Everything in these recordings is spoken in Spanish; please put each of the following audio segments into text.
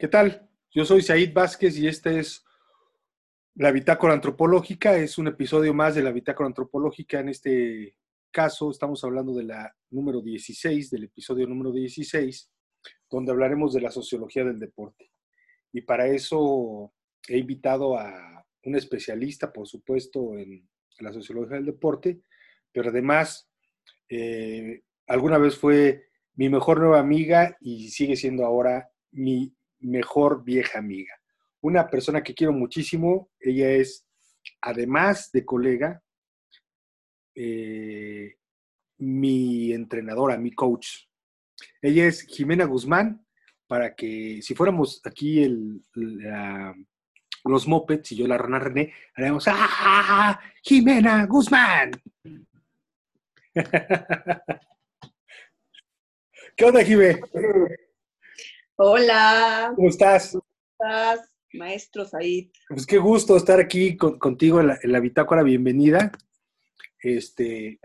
¿Qué tal? Yo soy Said Vázquez y este es la Bitácora Antropológica. Es un episodio más de la Bitácora Antropológica. En este caso estamos hablando de la número 16, del episodio número 16, donde hablaremos de la sociología del deporte. Y para eso he invitado a un especialista, por supuesto, en la sociología del deporte, pero además eh, alguna vez fue mi mejor nueva amiga y sigue siendo ahora mi mejor vieja amiga. Una persona que quiero muchísimo, ella es, además de colega, eh, mi entrenadora, mi coach. Ella es Jimena Guzmán, para que si fuéramos aquí el, los mopeds y yo la rana René, haríamos ¡Ah! ¡Jimena Guzmán! ¿Qué onda, Jimé? Hola. ¿Cómo estás? ¿Cómo estás, maestro Said? Pues qué gusto estar aquí contigo en la, bitácora. Bienvenida. Este,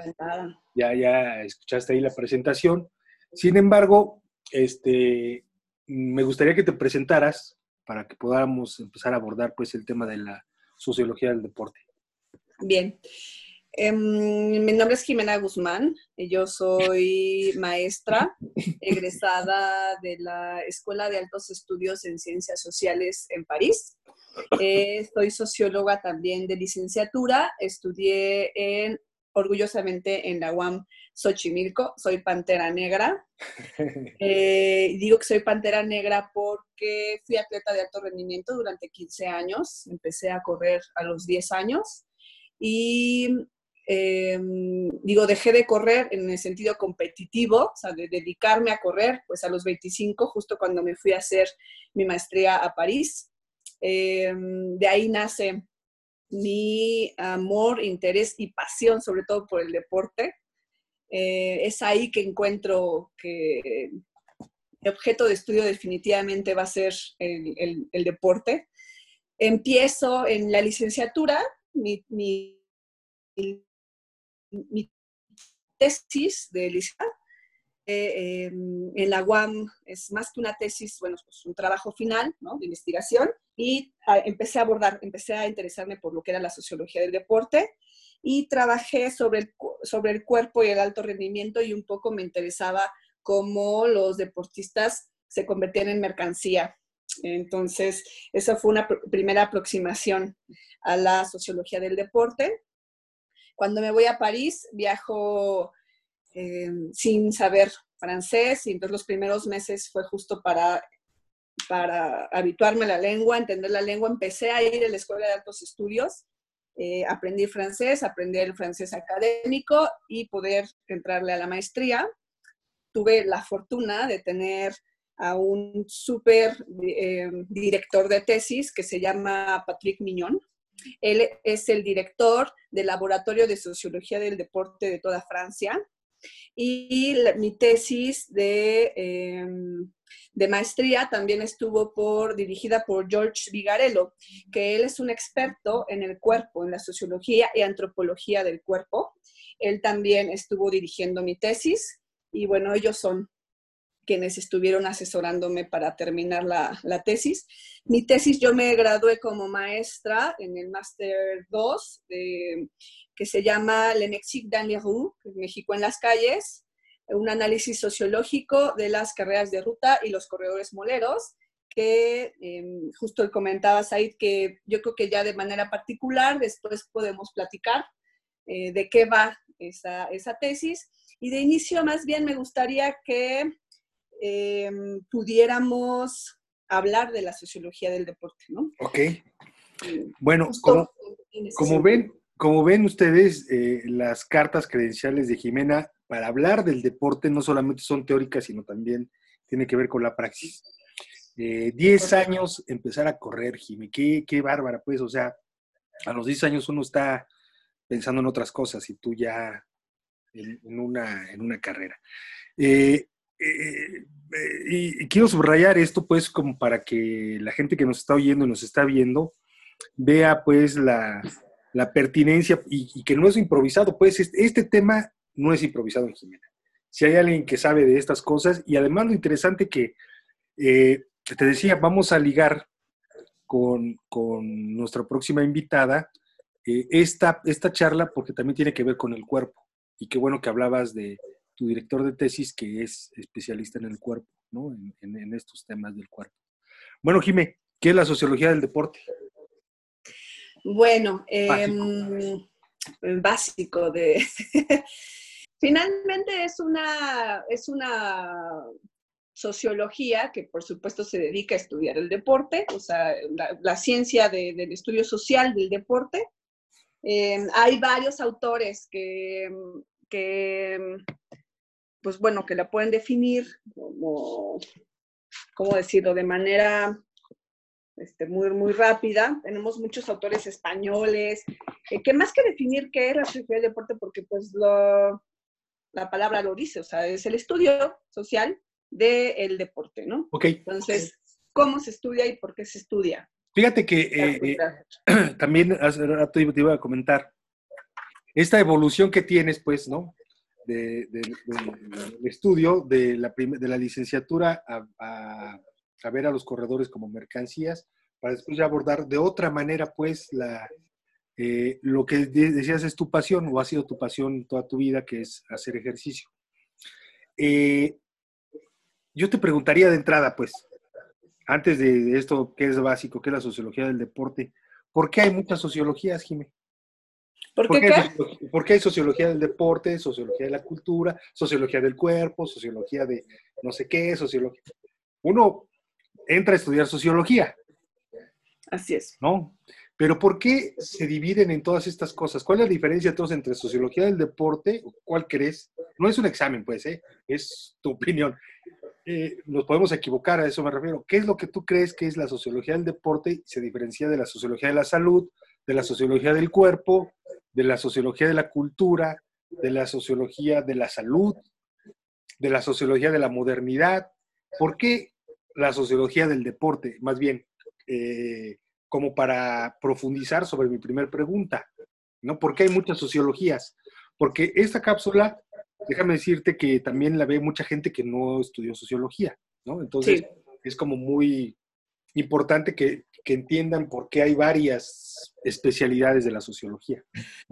ya, ya escuchaste ahí la presentación. Sin embargo, este, me gustaría que te presentaras para que podamos empezar a abordar pues el tema de la sociología del deporte. Bien. Em, mi nombre es Jimena Guzmán, yo soy maestra egresada de la Escuela de Altos Estudios en Ciencias Sociales en París. Eh, soy socióloga también de licenciatura, estudié en, orgullosamente en la UAM Xochimilco, soy pantera negra. Eh, digo que soy pantera negra porque fui atleta de alto rendimiento durante 15 años, empecé a correr a los 10 años y Em, digo, dejé de correr en el sentido competitivo, o sea, de dedicarme a correr, pues a los 25, justo cuando me fui a hacer mi maestría a París. Em, de ahí nace mi amor, interés y pasión, sobre todo por el deporte. Eh, es ahí que encuentro que mi objeto de estudio definitivamente va a ser el, el, deporte. Empiezo en la licenciatura, mi, mi mi tesis de licenciatura eh, em, en la UAM es más que una tesis, bueno, pues un trabajo final ¿no? de investigación y ah, empecé a abordar, empecé a interesarme por lo que era la sociología del deporte y trabajé sobre el, sobre el cuerpo y el alto rendimiento y un poco me interesaba cómo los deportistas se convertían en mercancía. Entonces, esa fue una primera aproximación a la sociología del deporte. Cuando me voy a París, viajo eh, sin saber francés y entonces los primeros meses fue justo para, para habituarme a la lengua, entender la lengua. Empecé a ir a la Escuela de Altos Estudios, eh, aprendí francés, aprendí el francés académico y poder entrarle a la maestría. Tuve la fortuna de tener a un súper eh, director de tesis que se llama Patrick Mignon, él es el director del Laboratorio de Sociología del Deporte de toda Francia. Y mi tesis de, em, de, maestría también estuvo por, dirigida por George Vigarello, que él es un experto en el cuerpo, en la sociología y antropología del cuerpo. Él también estuvo dirigiendo mi tesis y bueno, ellos son quienes estuvieron asesorándome para terminar la, tesis. Mi tesis, yo me gradué como maestra en el Máster 2, que se llama Le Mexique dans les rues, México en las calles, un análisis sociológico de las carreras de ruta y los corredores moleros, que em, justo comentaba Said que yo creo que ya de manera particular después podemos platicar eh, de qué va esa, esa tesis. Y de inicio más bien me gustaría que Em, pudiéramos hablar de la sociología del deporte, ¿no? Ok. Bueno, como, ven, como ven ustedes, eh, las cartas credenciales de Jimena para hablar del deporte no solamente son teóricas, sino también tiene que ver con la praxis. Eh, diez años empezar a correr, Jimé, qué, qué bárbara, pues, o sea, a los diez años uno está pensando en otras cosas y tú ya en, una, en una carrera. Eh, eh, y, quiero subrayar esto, pues, como para que la gente que nos está oyendo y nos está viendo vea, pues, la, pertinencia y, que no es improvisado. Pues, este, tema no es improvisado en Jimena. Si hay alguien que sabe de estas cosas, y además lo interesante que eh, te decía, vamos a ligar con, nuestra próxima invitada eh, esta, esta charla porque también tiene que ver con el cuerpo. Y qué bueno que hablabas de tu director de tesis que es especialista en el cuerpo, ¿no? En, estos temas del cuerpo. Bueno, Jimé, ¿qué es la sociología del deporte? Bueno, básico, em, básico de... Finalmente es una, es una sociología que por supuesto se dedica a estudiar el deporte, o sea, la, ciencia del estudio social del deporte. Eh, hay varios autores que, que, pues bueno, que la pueden definir como, ¿cómo decirlo?, de manera este, muy, muy rápida. Tenemos muchos autores españoles, eh, que más que definir qué es la sociología del deporte, porque pues lo, la palabra lo dice, o sea, es el estudio social del deporte, ¿no? Ok. Entonces, ¿cómo se estudia y por qué se estudia? Fíjate que eh, eh, también hace rato te iba a comentar, esta evolución que tienes, pues, ¿no? Del estudio de la, de la licenciatura a, ver a los corredores como mercancías, para después ya abordar de otra manera, pues, eh, lo que decías es tu pasión o ha sido tu pasión toda tu vida, que es hacer ejercicio. Eh, yo te preguntaría de entrada, pues, antes de, esto que es básico, que es la sociología del deporte, ¿por qué hay muchas sociologías, Jimé? ¿Por, qué, ¿Por qué hay sociología del deporte, sociología de la cultura, sociología del cuerpo, sociología de no sé qué, sociología? Uno entra a estudiar sociología. Así es. ¿No? Pero ¿por qué se dividen en todas estas cosas? ¿Cuál es la diferencia entonces entre sociología del deporte? ¿Cuál crees? No es un examen, pues, ¿eh? es tu opinión. Eh, nos podemos equivocar, a eso me refiero. ¿Qué es lo que tú crees que es la sociología del deporte? Se diferencia de la sociología de la salud, de la sociología del cuerpo, de la sociología de la cultura, de la sociología de la salud, de la sociología de la modernidad. ¿Por qué la sociología del deporte? Más bien, eh, como para profundizar sobre mi primera pregunta, ¿no? ¿Por qué hay muchas sociologías? Porque esta cápsula, déjame decirte que también la ve mucha gente que no estudió sociología, ¿no? Entonces, es como muy importante que, entiendan por qué hay varias especialidades de la sociología.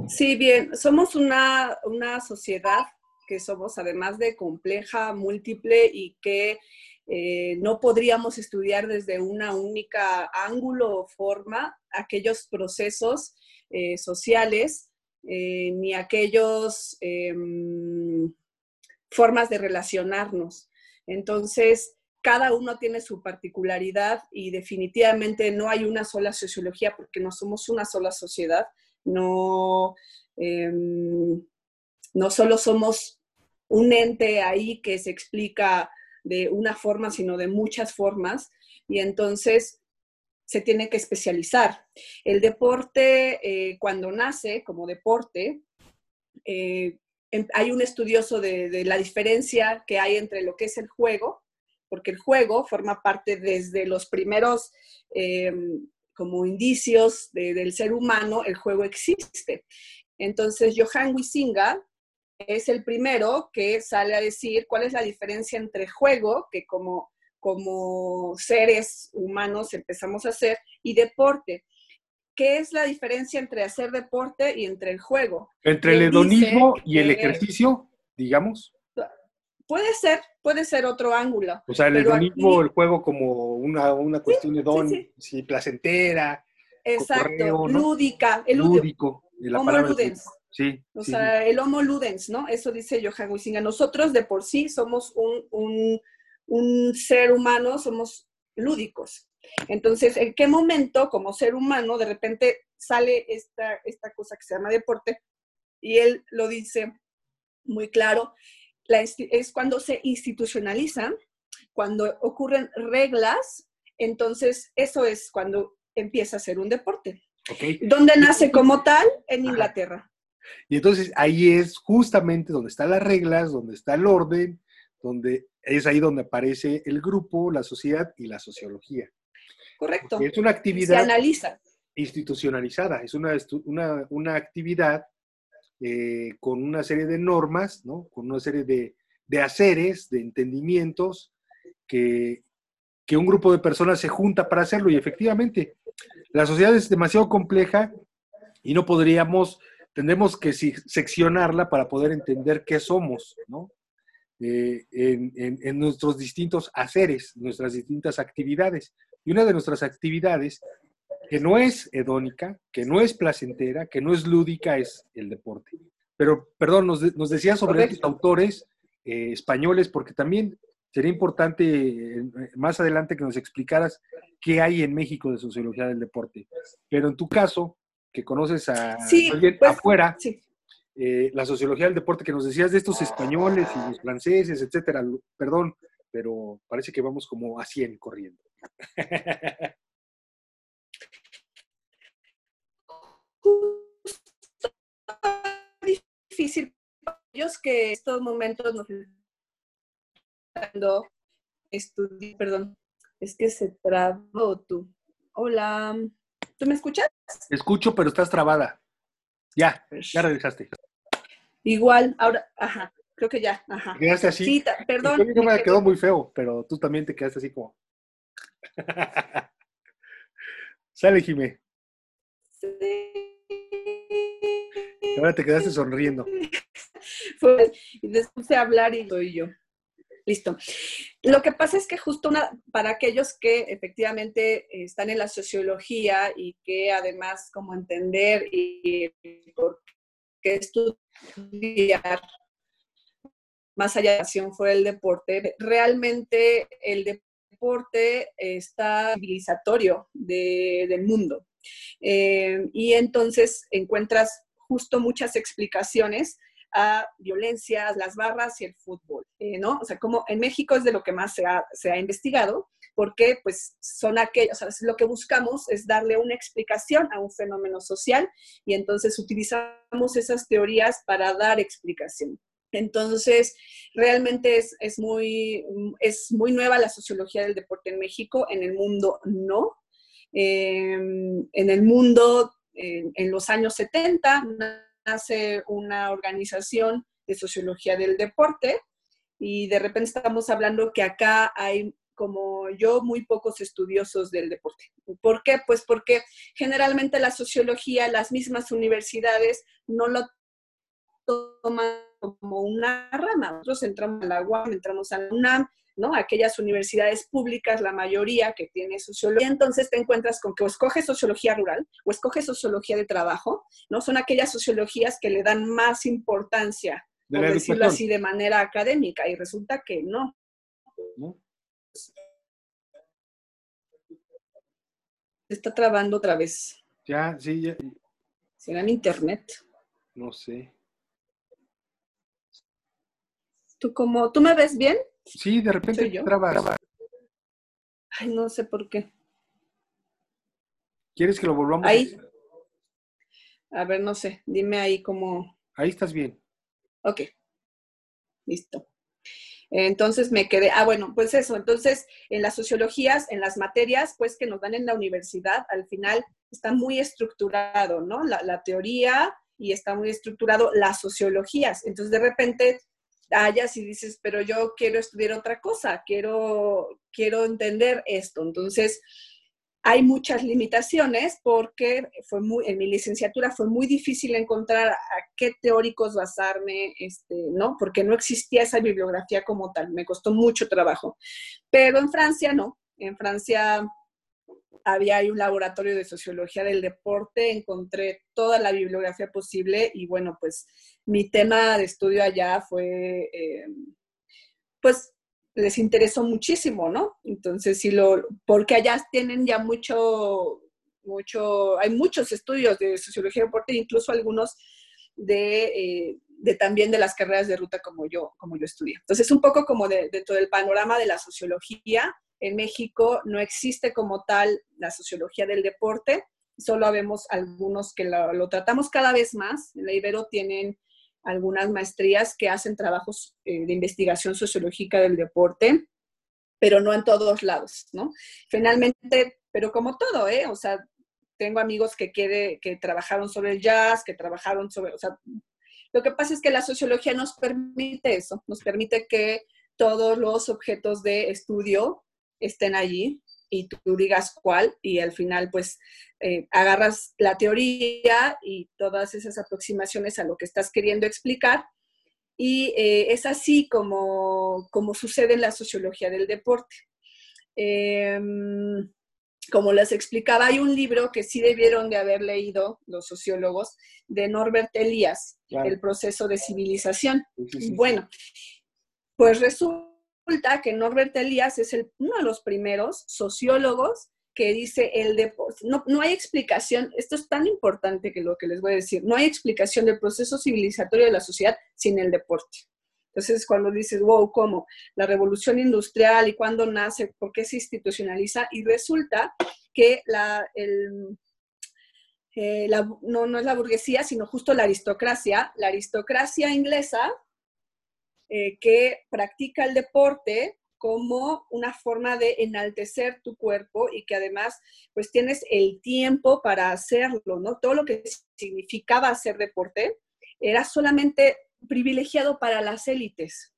Sí, bien, somos una, una sociedad que somos además de compleja, múltiple y que eh, no podríamos estudiar desde una única ángulo o forma aquellos procesos eh, sociales eh, ni aquellos em, formas de relacionarnos. Entonces, cada uno tiene su particularidad y definitivamente no hay una sola sociología porque no somos una sola sociedad, no, em, no solo somos un ente ahí que se explica de una forma, sino de muchas formas. Y entonces se tiene que especializar. El deporte, eh, cuando nace como deporte, eh, em, hay un estudioso de, la diferencia que hay entre lo que es el juego, porque el juego forma parte desde los primeros em, como indicios del ser humano, el juego existe. Entonces, Johann Wisinga es el primero que sale a decir cuál es la diferencia entre juego, que como, como seres humanos empezamos a hacer, y deporte. ¿Qué es la diferencia entre hacer deporte y entre el juego? Entre el hedonismo y el ejercicio, digamos. Puede ser, puede ser otro ángulo. O sea, el hedonismo, el juego como una, una cuestión de don, sí, placentera. Exacto, lúdica. El lúdico. La palabra Sí. O sea, el homo ludens, ¿no? Eso dice Johan Huizinga. Nosotros de por sí somos un, ser humano, somos lúdicos. Entonces, ¿en qué momento como ser humano de repente sale esta, esta cosa que se llama deporte? Y él lo dice muy claro, es cuando se institucionaliza, cuando ocurren reglas, entonces eso es cuando empieza a ser un deporte. Okay. ¿Dónde nace como tal? En Inglaterra. Y entonces ahí es justamente donde están las reglas, donde está el orden, donde es ahí donde aparece el grupo, la sociedad y la sociología. Correcto. es una actividad Se analiza. institucionalizada, es una, una, una actividad eh, con una serie de normas, ¿no? con una serie de, de haceres, de entendimientos que, que un grupo de personas se junta para hacerlo y efectivamente la sociedad es demasiado compleja y no podríamos, tendremos que seccionarla para poder entender qué somos, ¿no? Eh, en, nuestros distintos haceres, nuestras distintas actividades. Y una de nuestras actividades, que no es hedónica, que no es placentera, que no es lúdica, es el deporte. Pero, perdón, nos, nos decías sobre estos autores eh, españoles, porque también sería importante eh, más adelante que nos explicaras qué hay en México de sociología del deporte. Pero en tu caso, que conoces a alguien pues, afuera, eh, la sociología del deporte que nos decías de estos españoles y los franceses, etcétera, perdón, pero parece que vamos como a 100 corriendo. difícil ellos que estos momentos nos estudiar, perdón, es que se trabó tú. Hola, ¿tú me escuchas? Escucho, pero estás trabada. Ya, pues ya regresaste. Igual, ahora, ajá, creo que ya, ajá. quedaste así. Sí, perdón. me, me quedó muy feo, pero tú también te quedaste así como. Sale, Jimé. Sí. Ahora te quedaste sonriendo. Pues, y después de hablar y soy yo. Listo. Lo que pasa es que justo una, para aquellos que efectivamente están en la sociología y que además como entender y por qué estudiar más allá de la acción fue el deporte, realmente el deporte está civilizatorio del mundo. Eh, y entonces encuentras justo muchas explicaciones a violencias, las barras y el fútbol, eh, ¿no? O sea, como en México es de lo que más se ha, se ha investigado, porque pues son aquellos, o sea, lo que buscamos es darle una explicación a un fenómeno social y entonces utilizamos esas teorías para dar explicación. Entonces, realmente es, es, muy, es muy nueva la sociología del deporte en México, en el mundo no. Em, en el mundo, en los años 70, nace una organización de sociología del deporte y de repente estamos hablando que acá hay como yo muy pocos estudiosos del deporte. ¿Por qué? Pues porque generalmente la sociología, las mismas universidades no lo toman como una rama. Nosotros entramos a la UAM, entramos a la UNAM, ¿no? Aquellas universidades públicas, la mayoría que tiene sociología, entonces te encuentras con que o escoges sociología rural o escoges sociología de trabajo, ¿no? Son aquellas sociologías que le dan más importancia, por decirlo así, de manera académica, y resulta que no. Se está trabando otra vez. Ya, sí, ya. ¿Será en internet? No sé. ¿Tú cómo? ¿Tú me ves bien? Sí, de repente yo? trabas. Ay, no sé por qué. ¿Quieres que lo volvamos ahí? A ver, no sé. Dime ahí cómo. Ahí estás bien. Ok. Listo. Entonces me quedé, ah, bueno, pues eso, entonces en las sociologías, en las materias, pues que nos dan en la universidad, al final está muy estructurado, ¿no? La, la teoría y está muy estructurado las sociologías. Entonces de repente hallas y dices, pero yo quiero estudiar otra cosa, quiero, quiero entender esto. Entonces, hay muchas limitaciones porque fue muy, en mi licenciatura fue muy difícil encontrar a qué teóricos basarme, este, ¿no? Porque no existía esa bibliografía como tal, me costó mucho trabajo. Pero en Francia no, en Francia había ahí un laboratorio de sociología del deporte, encontré toda la bibliografía posible y bueno, pues mi tema de estudio allá fue, eh, pues les interesó muchísimo, ¿no? Entonces, sí lo, porque allá tienen ya mucho, mucho, hay muchos estudios de sociología del deporte, incluso algunos de, eh, de, también de las carreras de ruta como yo, como yo estudié. Entonces, un poco como de, dentro del panorama de la sociología, en México no existe como tal la sociología del deporte, solo vemos algunos que lo, tratamos cada vez más. En la Ibero tienen algunas maestrías que hacen trabajos eh, de investigación sociológica del deporte, pero no en todos lados, ¿no? Finalmente, pero como todo, ¿eh? O sea, tengo amigos que, quiere, que trabajaron sobre el jazz, que trabajaron sobre, o sea, lo que pasa es que la sociología nos permite eso, nos permite que todos los objetos de estudio estén allí y tú digas cuál y al final pues eh, agarras la teoría y todas esas aproximaciones a lo que estás queriendo explicar y eh, es así como, como sucede en la sociología del deporte. Em, como les explicaba, hay un libro que sí debieron de haber leído los sociólogos de Norbert Elias, El proceso de civilización. Bueno, pues resulta que Norbert Elias es el, uno de los primeros sociólogos que dice el deporte. No, no hay explicación, esto es tan importante que lo que les voy a decir, no hay explicación del proceso civilizatorio de la sociedad sin el deporte. Entonces, cuando dices, wow, ¿cómo? La revolución industrial y cuándo nace, por qué se institucionaliza, y resulta que la, el, eh, no, no es la burguesía, sino justo la aristocracia, la aristocracia inglesa eh, que practica el deporte como una forma de enaltecer tu cuerpo y que además pues tienes el tiempo para hacerlo, ¿no? Todo lo que significaba hacer deporte era solamente privilegiado para las élites.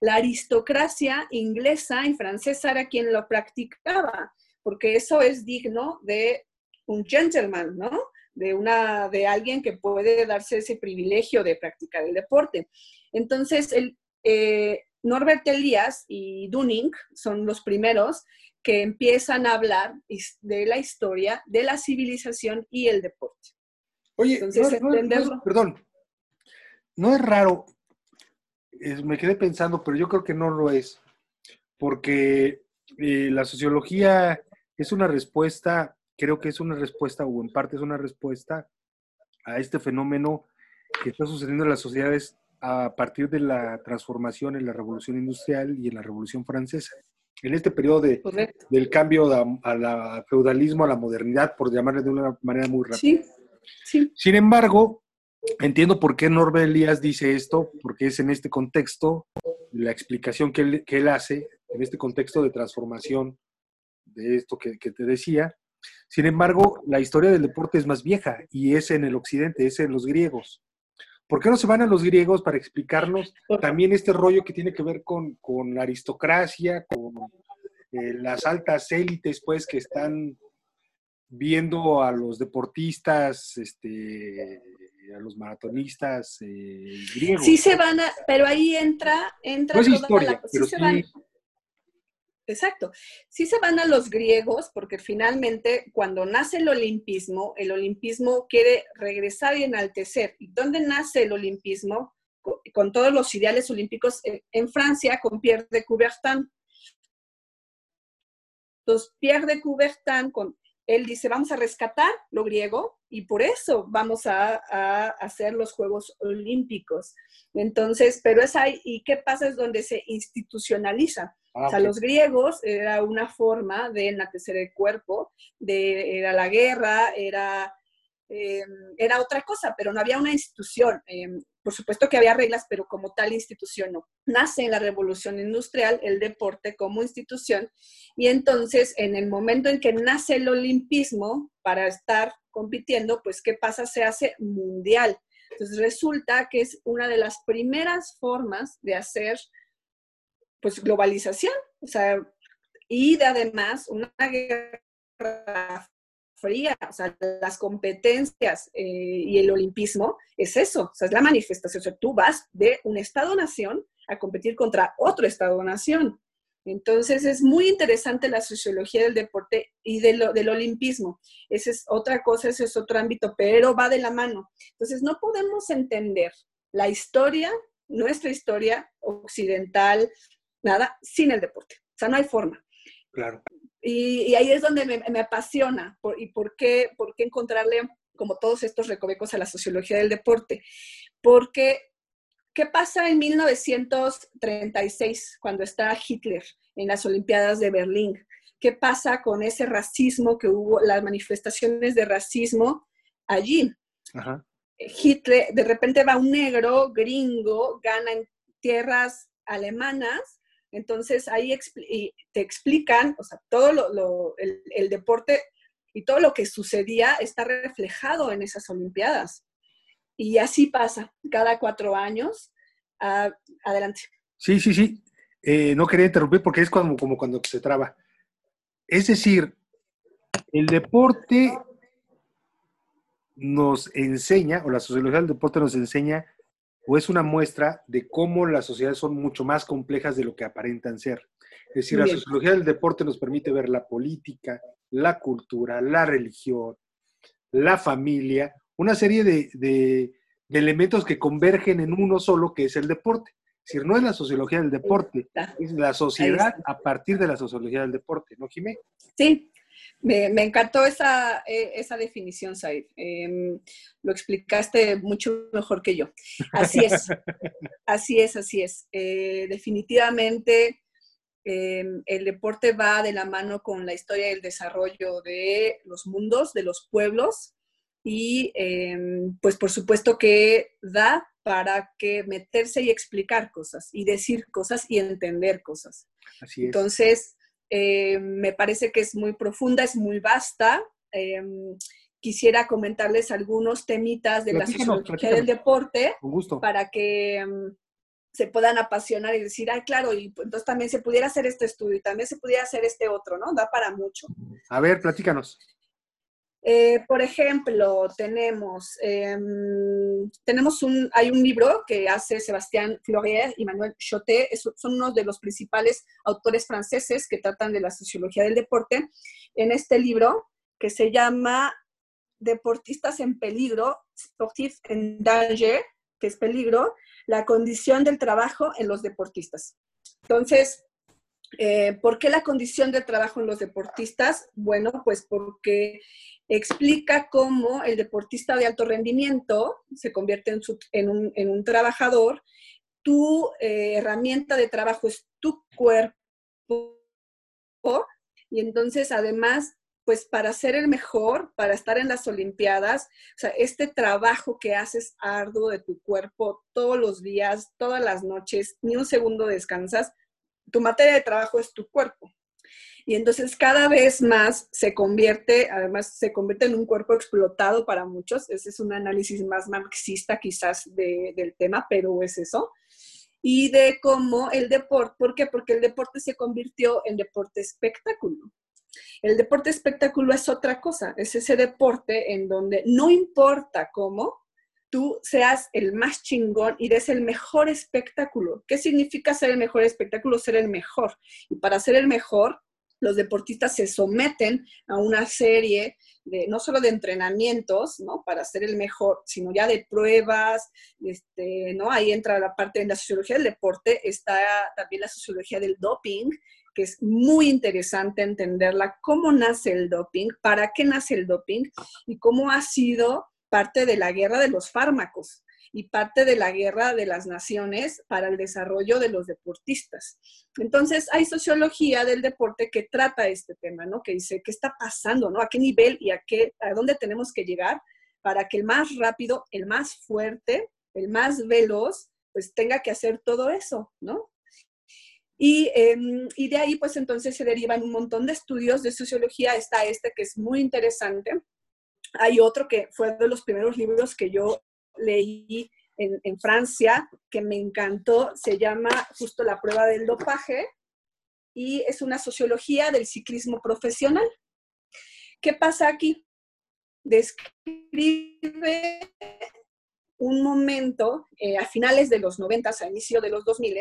La aristocracia inglesa y francesa era quien lo practicaba, porque eso es digno de un gentleman, ¿no? De, una, de alguien que puede darse ese privilegio de practicar el deporte. Entonces, el, eh, Norbert Elias y Dunning son los primeros que empiezan a hablar de la historia, de la civilización y el deporte. Oye, perdón, no es raro, me quedé pensando, pero yo creo que no lo es, porque eh, la sociología es una respuesta, creo que es una respuesta, o en parte es una respuesta a este fenómeno que está sucediendo en las sociedades a partir de la transformación en la revolución industrial y en la revolución francesa. En este periodo de, del cambio al feudalismo, a la modernidad, por llamarle de una manera muy rápida. Sí, Sin embargo, entiendo por qué Norbert Elias dice esto, porque es en este contexto, la explicación que él, que él hace, en este contexto de transformación de esto que, que, te decía. Sin embargo, la historia del deporte es más vieja y es en el occidente, es en los griegos. ¿Por qué no se van a los griegos para explicarnos también este rollo que tiene que ver con, con la aristocracia, con eh, las altas élites, pues, que están viendo a los deportistas, este, a los maratonistas eh, griegos. Sí se van a, pero ahí entra, entra toda historia, la, sí se van, Exacto. Sí se van a los griegos porque finalmente cuando nace el olimpismo, el olimpismo quiere regresar y enaltecer. ¿Y dónde nace el olimpismo? Con, todos los ideales olímpicos en Francia, con Pierre de Coubertin. Entonces, Pierre de Coubertin con él dice, vamos a rescatar lo griego y por eso vamos a, hacer los Juegos Olímpicos. Entonces, pero es ahí, ¿y qué pasa? Es donde se institucionaliza. Ah, o sea, los griegos era una forma de enaltecer el cuerpo, de, era la guerra, era, em, era otra cosa, pero no había una institución. Em, por supuesto que había reglas, pero como tal institución no. Nace en la revolución industrial el deporte como institución y entonces en el momento en que nace el olimpismo para estar compitiendo, pues ¿qué pasa? Se hace mundial. Entonces resulta que es una de las primeras formas de hacer pues globalización, o sea, y de además una guerra fría, o sea, las competencias eh, y el olimpismo es eso, o sea, es la manifestación, o sea, tú vas de un Estado-nación a competir contra otro Estado-nación. Entonces es muy interesante la sociología del deporte y del olimpismo. Esa es otra cosa, ese es otro ámbito, pero va de la mano. Entonces no podemos entender la historia, nuestra historia occidental, nada, sin el deporte. O sea, no hay forma. Claro. Y, ahí es donde me, apasiona y por qué, por qué encontrarle como todos estos recovecos a la sociología del deporte. Porque, ¿qué pasa en 1936 cuando está Hitler en las Olimpiadas de Berlín? ¿Qué pasa con ese racismo que hubo, las manifestaciones de racismo allí? Hitler, de repente va un negro gringo, gana en tierras alemanas entonces ahí te explican, o sea, todo lo, el, deporte y todo lo que sucedía está reflejado en esas Olimpiadas. Y así pasa, cada cuatro años. adelante. Sí, sí, sí. Eh, no quería interrumpir porque es como cuando se traba. Es decir, el deporte nos enseña, o la sociología del deporte nos enseña, o es una muestra de cómo las sociedades son mucho más complejas de lo que aparentan ser. Es decir, la sociología del deporte nos permite ver la política, la cultura, la religión, la familia, una serie de, elementos que convergen en uno solo, que es el deporte. Es decir, no es la sociología del deporte, es la sociedad a partir de la sociología del deporte, ¿no, Jimé? Sí, me, encantó esa, eh, esa definición, Said. Em, lo explicaste mucho mejor que yo. Así es, así es, así es. Eh, definitivamente em, el deporte va de la mano con la historia y el desarrollo de los mundos, de los pueblos, y em, pues por supuesto que da para que meterse y explicar cosas, y decir cosas y entender cosas. Así es. Entonces, eh, me parece que es muy profunda, es muy vasta. Eh, quisiera comentarles algunos temitas de la sociología del deporte para que mm, se puedan apasionar y decir, ay, claro, y entonces también se pudiera hacer este estudio y también se pudiera hacer este otro, ¿no? Da para mucho. A ver, platícanos. Eh, por ejemplo, tenemos, em, tenemos un, hay un libro que hace Sebastián Fleurier y Manuel Chotet, son unos de los principales autores franceses que tratan de la sociología del deporte. En este libro, que se llama Deportistas en peligro, Sportif en danger, que es peligro, la condición del trabajo en los deportistas. Entonces, eh, ¿por qué la condición del trabajo en los deportistas? Bueno, pues porque explica cómo el deportista de alto rendimiento se convierte en, un, trabajador, tu eh, herramienta de trabajo es tu cuerpo y entonces además pues para ser el mejor, para estar en las Olimpiadas, o sea, este trabajo que haces arduo de tu cuerpo todos los días, todas las noches, ni un segundo descansas, tu materia de trabajo es tu cuerpo. Y entonces cada vez más se convierte, además se convierte en un cuerpo explotado para muchos. Ese es un análisis más marxista quizás del tema, pero es eso. Y de cómo el deporte, ¿por qué? Porque el deporte se convirtió en deporte espectáculo. El deporte espectáculo es otra cosa, es ese deporte en donde no importa cómo, tú seas el más chingón y des el mejor espectáculo. ¿Qué significa ser el mejor espectáculo? Ser el mejor. Y para ser el mejor, los deportistas se someten a una serie de, no solo de entrenamientos, ¿no? Para ser el mejor, sino ya de pruebas, este, ¿no? Ahí entra la parte de la sociología del deporte, está también la sociología del doping, que es muy interesante entenderla, cómo nace el doping, para qué nace el doping y cómo ha sido parte de la guerra de los fármacos y parte de la guerra de las naciones para el desarrollo de los deportistas. Entonces, hay sociología del deporte que trata este tema, ¿no? Que dice, ¿qué está pasando, ¿no? ¿A qué nivel y a, qué, a dónde tenemos que llegar para que el más rápido, el más fuerte, el más veloz, pues tenga que hacer todo eso, ¿no? Y, em, y, de ahí, pues entonces se derivan un montón de estudios de sociología. Está este que es muy interesante. Hay otro que fue de los primeros libros que yo leí en, Francia que me encantó, se llama justo la prueba del dopaje y es una sociología del ciclismo profesional. ¿Qué pasa aquí? Describe un momento eh, a finales de los 90, a inicio de los 2000,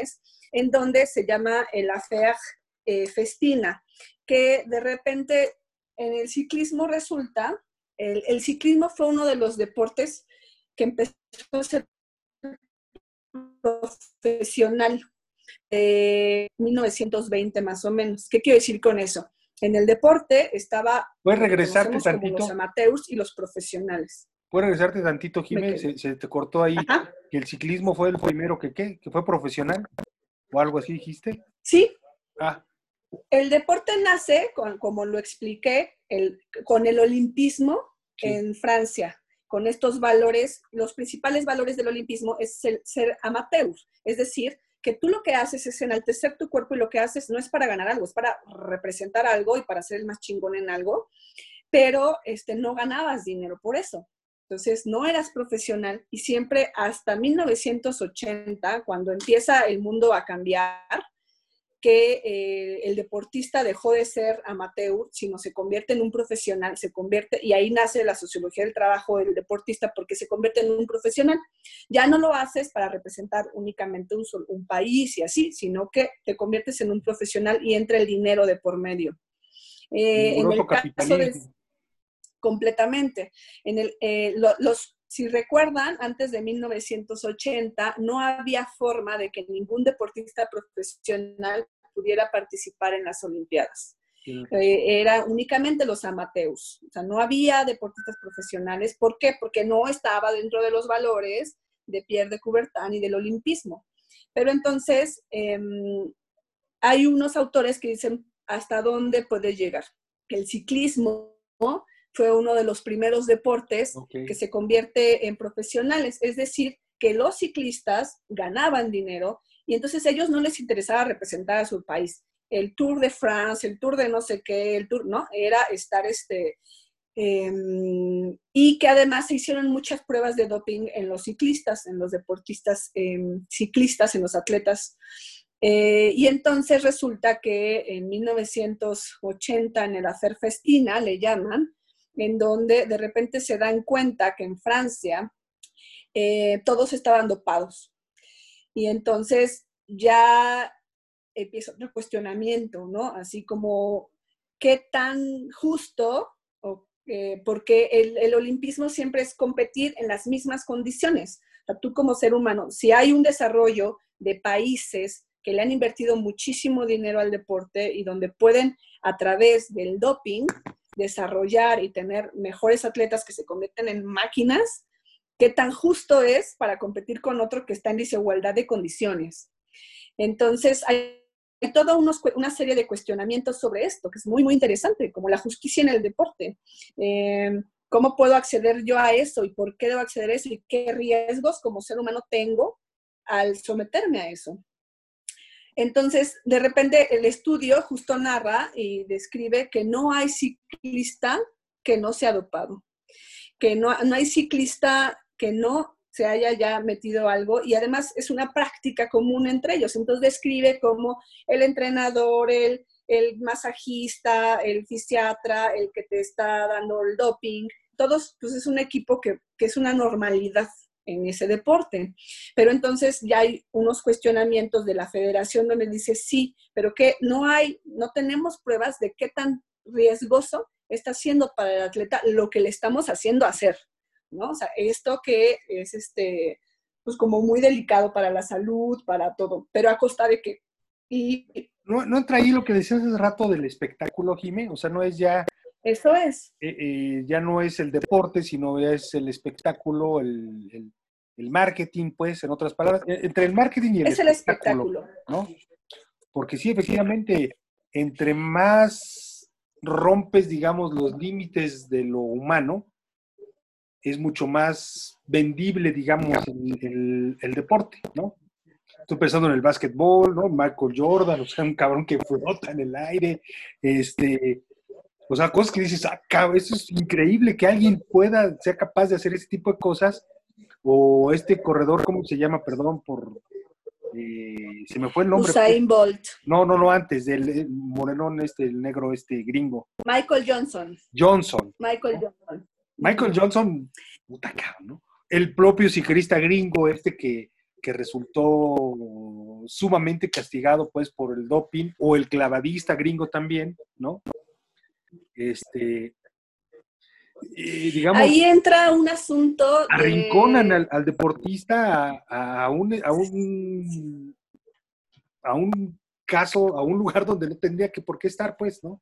en donde se llama el affaire eh, festina, que de repente en el ciclismo resulta, el, el, ciclismo fue uno de los deportes que empezó a ser profesional de 1920 más o menos. ¿Qué quiero decir con eso? En el deporte estaba ¿Puedes regresarte tantito? los amateurs y los profesionales. ¿Puedes regresarte tantito, Jiménez? Se, te cortó ahí. Que el ciclismo fue el primero que, ¿qué? ¿Que fue profesional? ¿O algo así dijiste? Sí. Ah. El deporte nace, con, como lo expliqué, el, con el olimpismo en Francia. Con estos valores, los principales valores del olimpismo es ser amateur, es decir, que tú lo que haces es enaltecer tu cuerpo y lo que haces no es para ganar algo, es para representar algo y para ser el más chingón en algo, pero este, no ganabas dinero por eso. Entonces, no eras profesional y siempre hasta 1980, cuando empieza el mundo a cambiar, que eh, el deportista dejó de ser amateur, sino se convierte en un profesional, se convierte, y ahí nace la sociología del trabajo del deportista, porque se convierte en un profesional. Ya no lo haces para representar únicamente un, un país y así, sino que te conviertes en un profesional y entra el dinero de por medio. Eh, en el caso de, completamente. En el, eh, los, si recuerdan, antes de 1980 no había forma de que ningún deportista profesional pudiera participar en las Olimpiadas. Eh, era únicamente los amateus, o sea, no había deportistas profesionales. ¿Por qué? Porque no estaba dentro de los valores de Pierre de Coubertin y del olimpismo. Pero entonces, em, hay unos autores que dicen hasta dónde puede llegar. El ciclismo fue uno de los primeros deportes que se convierte en profesionales, es decir, que los ciclistas ganaban dinero y entonces a ellos no les interesaba representar a su país. El Tour de France, el Tour de no sé qué, el Tour, ¿no? Era estar este... Em, y que además se hicieron muchas pruebas de doping en los ciclistas, en los deportistas em, ciclistas, en los atletas. Eh, y entonces resulta que en 1980, en el hacer festina, le llaman, en donde de repente se dan cuenta que en Francia eh, todos estaban dopados. Y entonces ya empieza otro cuestionamiento, ¿no? Así como, ¿qué tan justo? Eh, porque el, el, olimpismo siempre es competir en las mismas condiciones. O sea, tú como ser humano, si hay un desarrollo de países que le han invertido muchísimo dinero al deporte y donde pueden, a través del doping, desarrollar y tener mejores atletas que se convierten en máquinas, ¿qué tan justo es para competir con otro que está en desigualdad de condiciones? Entonces, hay, toda una serie de cuestionamientos sobre esto, que es muy, muy interesante, como la justicia en el deporte. Eh, ¿Cómo puedo acceder yo a eso y por qué debo acceder a eso y qué riesgos como ser humano tengo al someterme a eso? Entonces, de repente el estudio justo narra y describe que no hay ciclista que no se ha dopado, que no, no hay ciclista que no se haya ya metido algo y además es una práctica común entre ellos. Entonces describe como el entrenador, el, el masajista, el fisiatra, el que te está dando el doping, todos, pues es un equipo que, que es una normalidad en ese deporte. Pero entonces ya hay unos cuestionamientos de la federación donde dice sí, pero que no hay, no tenemos pruebas de qué tan riesgoso está siendo para el atleta lo que le estamos haciendo hacer, ¿no? O sea, esto que es este, pues como muy delicado para la salud, para todo, pero a costa de que... Y, no, no entra ahí lo que decías hace rato del espectáculo, Jimé, o sea, no es ya eso es. Eh, eh, ya no es el deporte, sino es el espectáculo, el, marketing, pues, en otras palabras, e, entre el marketing y el es espectáculo, el espectáculo, ¿no? Porque sí, efectivamente, entre más rompes, digamos, los límites de lo humano, es mucho más vendible, digamos, el, el deporte, ¿no? Estoy pensando en el básquetbol, ¿no? Michael Jordan, o sea, un cabrón que flota en el aire, este, o sea, cosas que dices, ah, eso es increíble que alguien pueda, sea capaz de hacer ese tipo de cosas. O este corredor, ¿cómo se llama? Perdón por... Eh, se me fue el nombre. Usain Bolt. No, no, no, antes, del morenón este, el negro este gringo. Michael Johnson. Johnson. Michael Johnson. Michael Johnson, puta cabrón, ¿no? El propio ciclista gringo este que, que resultó sumamente castigado pues por el doping, o el clavadista gringo también, ¿no? Este, digamos, Ahí entra un asunto. Arrinconan al, deportista a, un, a, un, a un caso, a un lugar donde no tendría que por qué estar, pues, ¿no?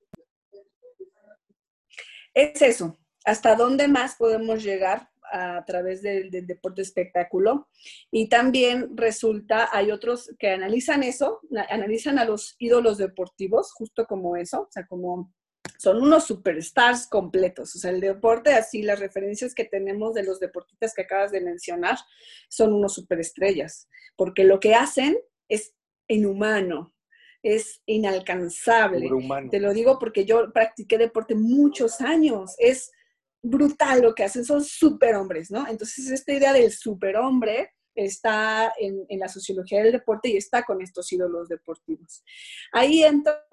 Es eso. ¿Hasta dónde más podemos llegar a través del, del, deporte espectáculo? Y también resulta, hay otros que analizan eso, analizan a los ídolos deportivos, justo como eso, o sea, como son unos superstars completos. O sea, el deporte, así las referencias que tenemos de los deportistas que acabas de mencionar, son unos superestrellas, porque lo que hacen es inhumano, es inalcanzable. Te lo digo porque yo practiqué deporte muchos años, es brutal lo que hacen, son superhombres, ¿no? Entonces, esta idea del superhombre está en, la sociología del deporte y está con estos ídolos deportivos. Ahí entra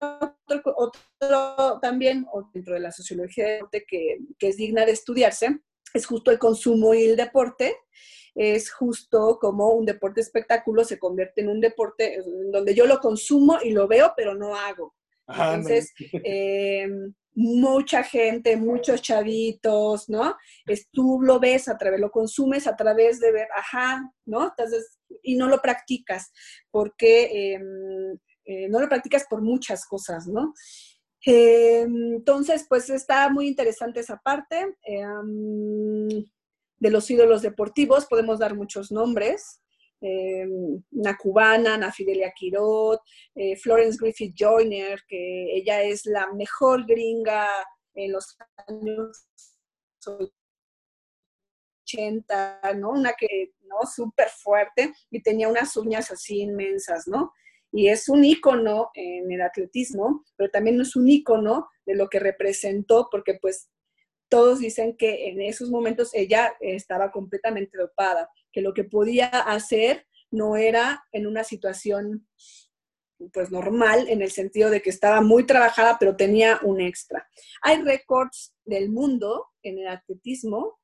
otro, también, dentro de la sociología del deporte que, que es digna de estudiarse, es justo el consumo y el deporte es justo como un deporte espectáculo se convierte en un deporte donde yo lo consumo y lo veo, pero no hago. Entonces, eh, mucha gente, muchos chavitos, ¿no? Es, tú lo ves a través, lo consumes a través de ver, ajá, ¿no? Entonces, y no lo practicas, porque em, eh, no lo practicas por muchas cosas, ¿no? Em, entonces, pues está muy interesante esa parte. Em, de los ídolos deportivos, podemos dar muchos nombres. Eh, una cubana, Ana Fidelia Quirot, eh, Florence Griffith Joyner, que ella es la mejor gringa en los años 80, ¿no? Una que, ¿no? Súper fuerte y tenía unas uñas así inmensas, ¿no? Y es un ícono en el atletismo, pero también es un ícono de lo que representó, porque pues todos dicen que en esos momentos ella estaba completamente dopada, que lo que podía hacer no era en una situación pues normal en el sentido de que estaba muy trabajada pero tenía un extra. Hay récords del mundo en el atletismo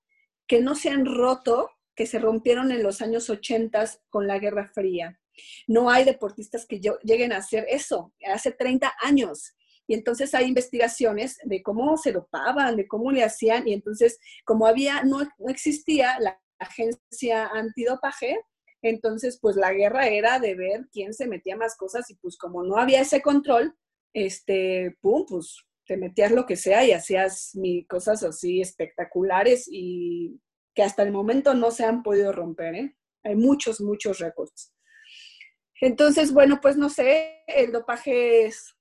que no se han roto, que se rompieron en los años 80 con la Guerra Fría. No hay deportistas que lleguen a hacer eso hace 30 años. Y entonces hay investigaciones de cómo se dopaban, de cómo le hacían, y entonces como había, no, existía la agencia antidopaje, entonces pues la guerra era de ver quién se metía más cosas y pues como no había ese control, este, pum, pues te metías lo que sea y hacías cosas así espectaculares y que hasta el momento no se han podido romper, ¿eh? Hay muchos, muchos récords. Entonces, bueno, pues no sé, el dopaje es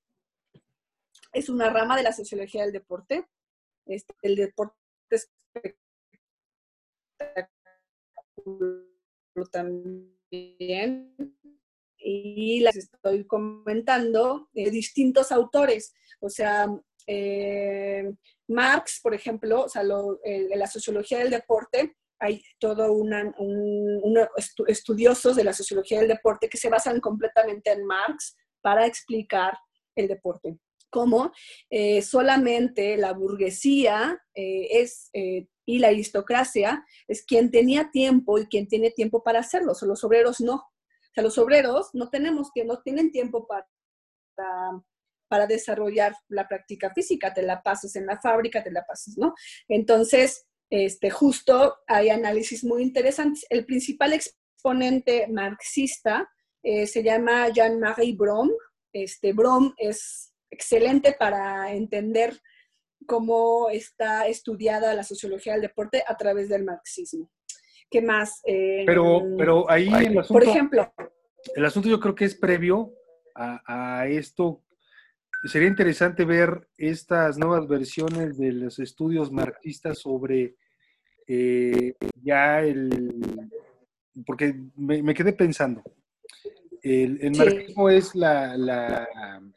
es una rama de la sociología del deporte. Este, el deporte también. Y las estoy comentando de distintos autores. O sea, eh, Marx, por ejemplo, o sea, la sociología del deporte, hay todo una, un, estudiosos de la sociología del deporte que se basan completamente en Marx para explicar el deporte como eh, solamente la burguesía eh, es, eh, y la aristocracia es quien tenía tiempo y quien tiene tiempo para hacerlo, o los obreros no. O sea, los obreros no, tenemos, no tienen tiempo para, para, desarrollar la práctica física, te la pasas en la fábrica, te la pasas, ¿no? Entonces, este, justo hay análisis muy interesantes. El principal exponente marxista se llama Jean-Marie Brom. Este, Brom es excelente para entender cómo está estudiada la sociología del deporte a través del marxismo. ¿Qué más? Eh, pero, pero ahí el asunto, por ejemplo, el asunto yo creo que es previo a, esto. Sería interesante ver estas nuevas versiones de los estudios marxistas sobre eh, ya el... Porque me, quedé pensando, el, marxismo es la,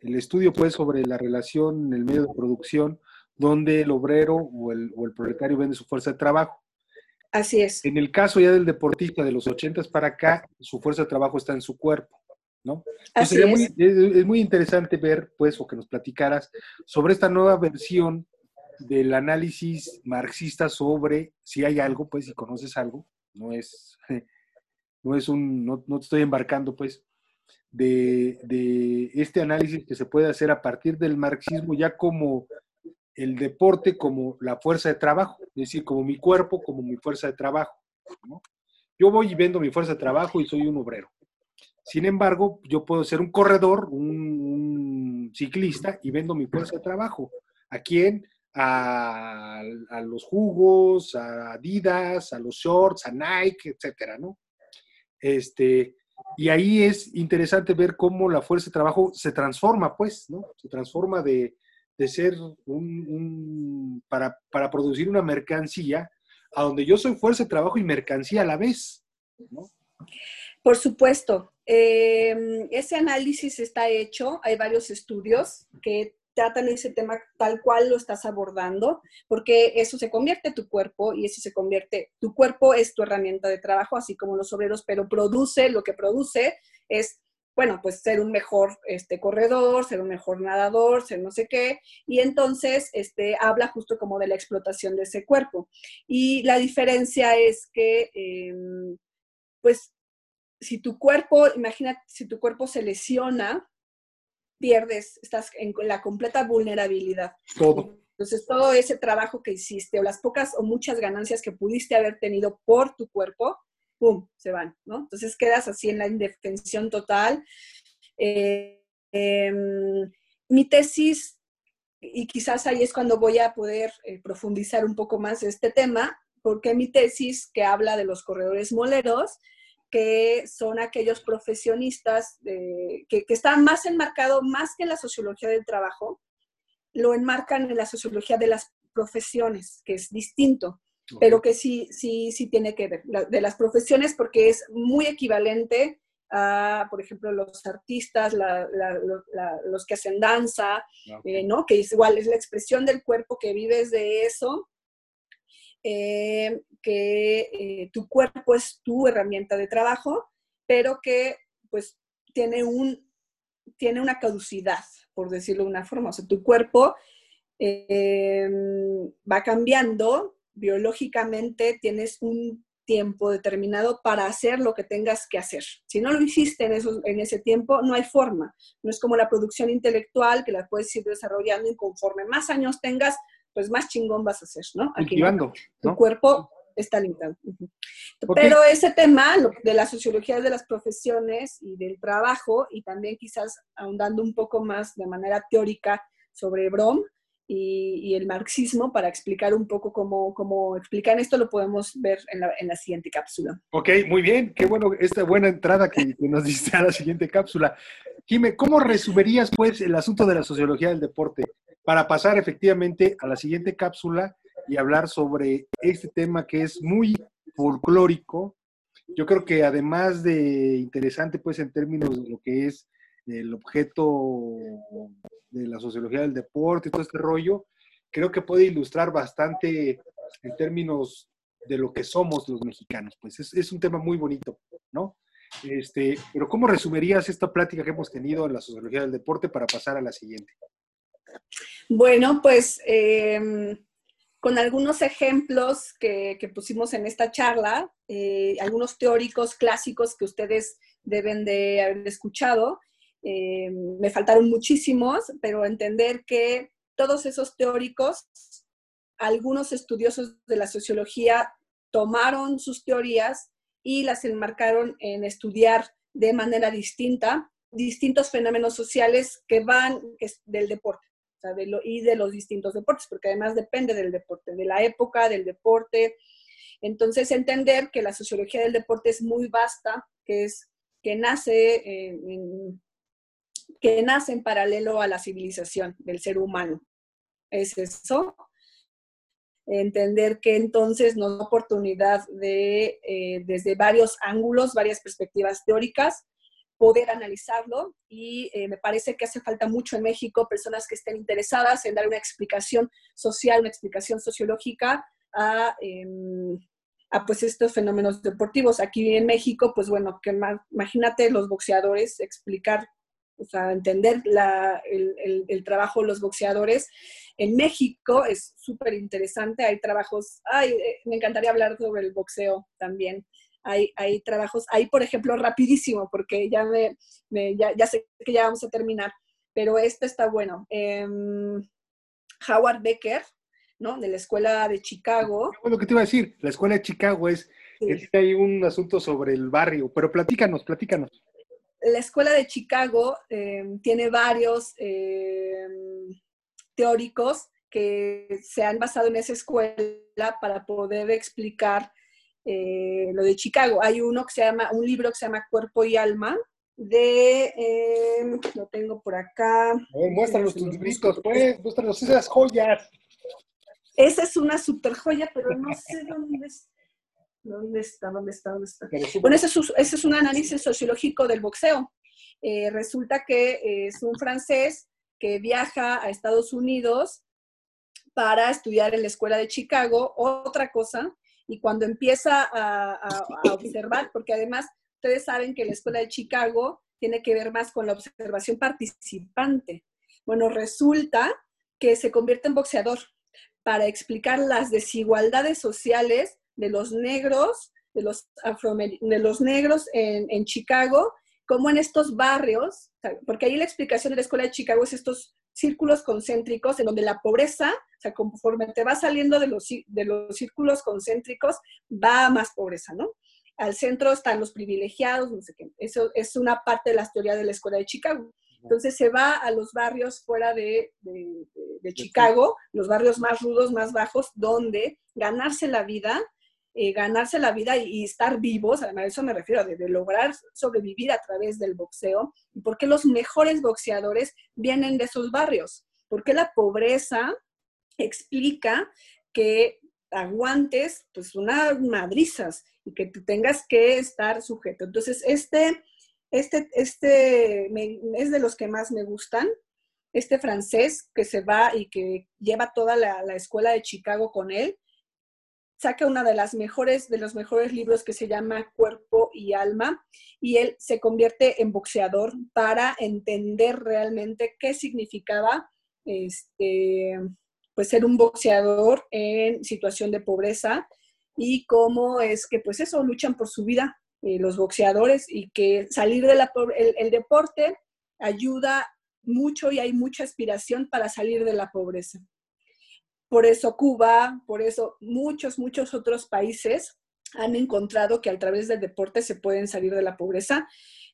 el estudio pues sobre la relación en el medio de producción donde el obrero o el, proletario vende su fuerza de trabajo. Así es. En el caso ya del deportista de los 80 para acá, su fuerza de trabajo está en su cuerpo, ¿no? Así es. Muy, es, muy interesante ver, pues, o que nos platicaras sobre esta nueva versión del análisis marxista sobre si hay algo, pues, si conoces algo, no es, no es un, no, no te estoy embarcando, pues, de, este análisis que se puede hacer a partir del marxismo ya como el deporte como la fuerza de trabajo, es decir, como mi cuerpo, como mi fuerza de trabajo. Yo voy y vendo mi fuerza de trabajo y soy un obrero. Sin embargo, yo puedo ser un corredor, un, ciclista y vendo mi fuerza de trabajo. ¿A quién? A, a, los jugos, a Adidas, a los shorts, a Nike, etcétera, ¿no? Este, y ahí es interesante ver cómo la fuerza de trabajo se transforma, pues, ¿no? Se transforma de, ser un, para, producir una mercancía a donde yo soy fuerza de trabajo y mercancía a la vez. Por supuesto. Em, ese análisis está hecho, hay varios estudios que tratan ese tema tal cual lo estás abordando, porque eso se convierte en tu cuerpo y eso se convierte, tu cuerpo es tu herramienta de trabajo, así como los obreros, pero produce, lo que produce es bueno, pues ser un mejor este, corredor, ser un mejor nadador, ser no sé qué, y entonces este, habla justo como de la explotación de ese cuerpo. Y la diferencia es que, em, pues, si tu cuerpo, imagínate, si tu cuerpo se lesiona, pierdes, estás en la completa vulnerabilidad. Todo. Entonces, todo ese trabajo que hiciste o las pocas o muchas ganancias que pudiste haber tenido por tu cuerpo, ¡pum!, se van, ¿no? Entonces quedas así en la indefensión total. Eh, em, mi tesis, y quizás ahí es cuando voy a poder eh, profundizar un poco más este tema, porque mi tesis que habla de los corredores moleros, que son aquellos profesionistas que, que, están más enmarcados, más que en la sociología del trabajo, lo enmarcan en la sociología de las profesiones, que es distinto pero que sí, sí, sí tiene que ver, de las profesiones, porque es muy equivalente a, por ejemplo, los artistas, los que hacen danza, eh, ¿no? Que es igual, es la expresión del cuerpo que vives de eso, eh, que eh, tu cuerpo es tu herramienta de trabajo, pero que pues tiene, un, tiene una caducidad, por decirlo de una forma. O sea, tu cuerpo va cambiando biológicamente tienes un tiempo determinado para hacer lo que tengas que hacer. Si no lo hiciste en, en ese tiempo, no hay forma. No es como la producción intelectual que la puedes ir desarrollando y conforme más años tengas, pues más chingón vas a hacer, ¿no? Aquí Tu cuerpo está limitado. Pero ese tema de la sociología de las profesiones y del trabajo, y también quizás ahondando un poco más de manera teórica sobre Brom, y, el marxismo para explicar un poco cómo, cómo explican esto, lo podemos ver en la, en la, siguiente cápsula. Ok, muy bien, qué bueno, esta buena entrada que, nos diste a la siguiente cápsula. Jimé, ¿cómo resumirías pues el asunto de la sociología del deporte para pasar efectivamente a la siguiente cápsula y hablar sobre este tema que es muy folclórico? Yo creo que además de interesante pues en términos de lo que es el objeto de la sociología del deporte y todo este rollo, creo que puede ilustrar bastante en términos de lo que somos los mexicanos. Pues es, un tema muy bonito, ¿no? Este, pero ¿cómo resumirías esta plática que hemos tenido en la sociología del deporte para pasar a la siguiente? Bueno, pues em, con algunos ejemplos que, pusimos en esta charla, eh, algunos teóricos clásicos que ustedes deben de haber escuchado, eh, me faltaron muchísimos, pero entender que todos esos teóricos, algunos estudiosos de la sociología tomaron sus teorías y las enmarcaron en estudiar de manera distinta distintos fenómenos sociales que van del deporte y de los distintos deportes, porque además depende del deporte, de la época, del deporte. Entonces, entender que la sociología del deporte es muy vasta, que es que nace en, que nace en paralelo a la civilización del ser humano. Es eso. Entender que entonces nos da oportunidad de, eh, desde varios ángulos, varias perspectivas teóricas, poder analizarlo y eh, me parece que hace falta mucho en México personas que estén interesadas en dar una explicación social, una explicación sociológica a, em, a pues estos fenómenos deportivos. Aquí en México, pues bueno, que imagínate los boxeadores explicar o sea, entender el, trabajo de los boxeadores. En México es súper interesante, hay trabajos, ay, eh, me encantaría hablar sobre el boxeo también. Hay, hay trabajos, hay por ejemplo rapidísimo, porque ya, me, ya, sé que ya vamos a terminar, pero este está bueno. Em, Howard Becker, ¿no? De la Escuela de Chicago. Lo que te iba a decir, la Escuela de Chicago es, hay un asunto sobre el barrio, pero platícanos, platícanos la escuela de Chicago eh, tiene varios eh, teóricos que se han basado en esa escuela para poder explicar eh, lo de Chicago. Hay uno que se llama, un libro que se llama Cuerpo y Alma, de, lo tengo por acá. muéstranos tus libritos, pues, muéstranos esas joyas. Esa es una super joya, pero no sé dónde está. ¿Dónde está? ¿Dónde está? ¿Dónde está? Bueno, ese es, un análisis sociológico del boxeo. Eh, resulta que es un francés que viaja a Estados Unidos para estudiar en la escuela de Chicago, otra cosa, y cuando empieza a, observar, porque además ustedes saben que la escuela de Chicago tiene que ver más con la observación participante. Bueno, resulta que se convierte en boxeador para explicar las desigualdades sociales de los negros, de los, de los negros en, Chicago, como en estos barrios, porque ahí la explicación de la escuela de Chicago es estos círculos concéntricos en donde la pobreza, o sea, conforme te va saliendo de los, de los círculos concéntricos, va a más pobreza, ¿no? Al centro están los privilegiados, no sé qué. Eso es una parte de la teoría de la escuela de Chicago. Entonces se va a los barrios fuera de, Chicago, los barrios más rudos, más bajos, donde ganarse la vida, eh, ganarse la vida y, estar vivos, a eso me refiero, de, de, lograr sobrevivir a través del boxeo, y por qué los mejores boxeadores vienen de esos barrios, porque la pobreza explica que aguantes pues unas madrizas y que tú tengas que estar sujeto. Entonces, este este, este es de los que más me gustan. Este francés que se va y que lleva toda la, escuela de Chicago con él, saca una de las mejores, de los mejores libros que se llama Cuerpo y Alma, y él se convierte en boxeador para entender realmente qué significaba este, pues ser un boxeador en situación de pobreza y cómo es que pues eso luchan por su vida eh, los boxeadores y que salir del el, deporte ayuda mucho y hay mucha aspiración para salir de la pobreza. Por eso Cuba, por eso muchos, muchos otros países han encontrado que a través del deporte se pueden salir de la pobreza.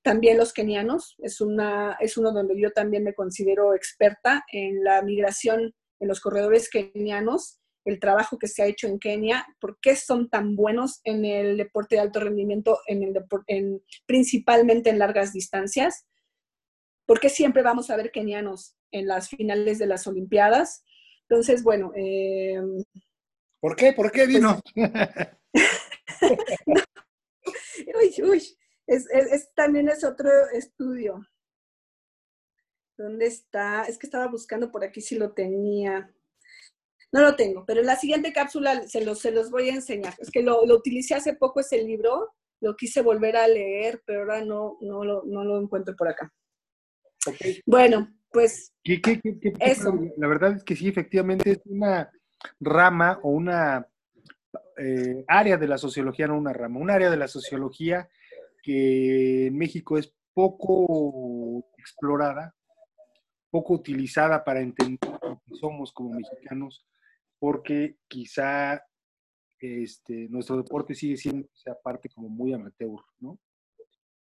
También los kenianos, es, una, es uno donde yo también me considero experta en la migración en los corredores kenianos el trabajo que se ha hecho en Kenia, por qué son tan buenos en el deporte de alto rendimiento, en el en, principalmente en largas distancias, por qué siempre vamos a ver kenianos en las finales de las Olimpiadas. Entonces, bueno. Eh, ¿Por qué? ¿Por qué vino? uy, uy, también es otro estudio. ¿Dónde está? Es que estaba buscando por aquí si lo tenía. No lo tengo, pero en la siguiente cápsula se los, se los voy a enseñar. Es que lo, lo utilicé hace poco ese libro, lo quise volver a leer, pero ahora no, no, lo, no lo encuentro por acá. Bueno, pues eso. La verdad es que sí, efectivamente es una rama o una eh, área de la sociología, no una rama, un área de la sociología que en México es poco explorada, poco utilizada para entender lo que somos como mexicanos porque quizá este, nuestro deporte sigue siendo esa parte como muy amateur, ¿no?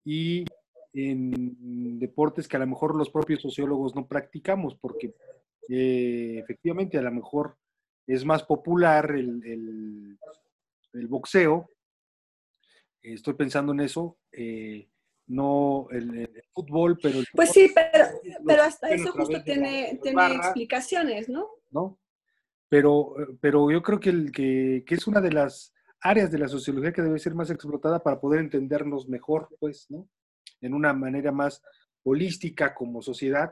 Y en deportes que a lo mejor los propios sociólogos no practicamos, porque eh, efectivamente a lo mejor es más popular el, boxeo. Estoy pensando en eso. Eh, no el, fútbol, pero... pues sí, pero, pero hasta eso justo tiene, tiene explicaciones, ¿no? ¿No? pero, pero yo creo que, el, que, es una de las áreas de la sociología que debe ser más explotada para poder entendernos mejor, pues, ¿no? En una manera más holística como sociedad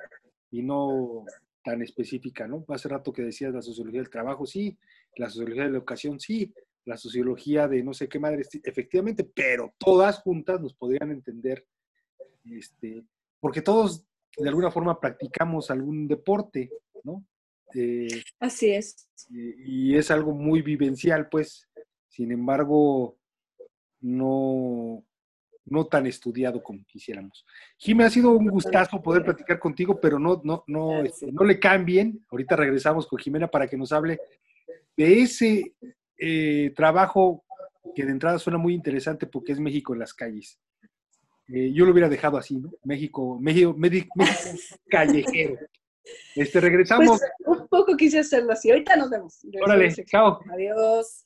y no tan específica, ¿no? Hace rato que decías la sociología del trabajo, sí, la sociología de la educación, sí, la sociología de no sé qué madre, efectivamente, pero todas juntas nos podrían entender, este, porque todos de alguna forma practicamos algún deporte, ¿no? Eh, Así es. Y, es algo muy vivencial, pues, sin embargo, no, no tan estudiado como quisiéramos. Jimmy, ha sido un gustazo poder platicar contigo, pero no, no, no, este, no le cambien. Ahorita regresamos con Jimena para que nos hable de ese eh, trabajo que de entrada suena muy interesante porque es México en las calles. Eh, yo lo hubiera dejado así, ¿no? México, México, México, México callejero. Este, regresamos. Pues, un poco quise hacerlo así. Ahorita nos vemos. Órale, chao. Adiós.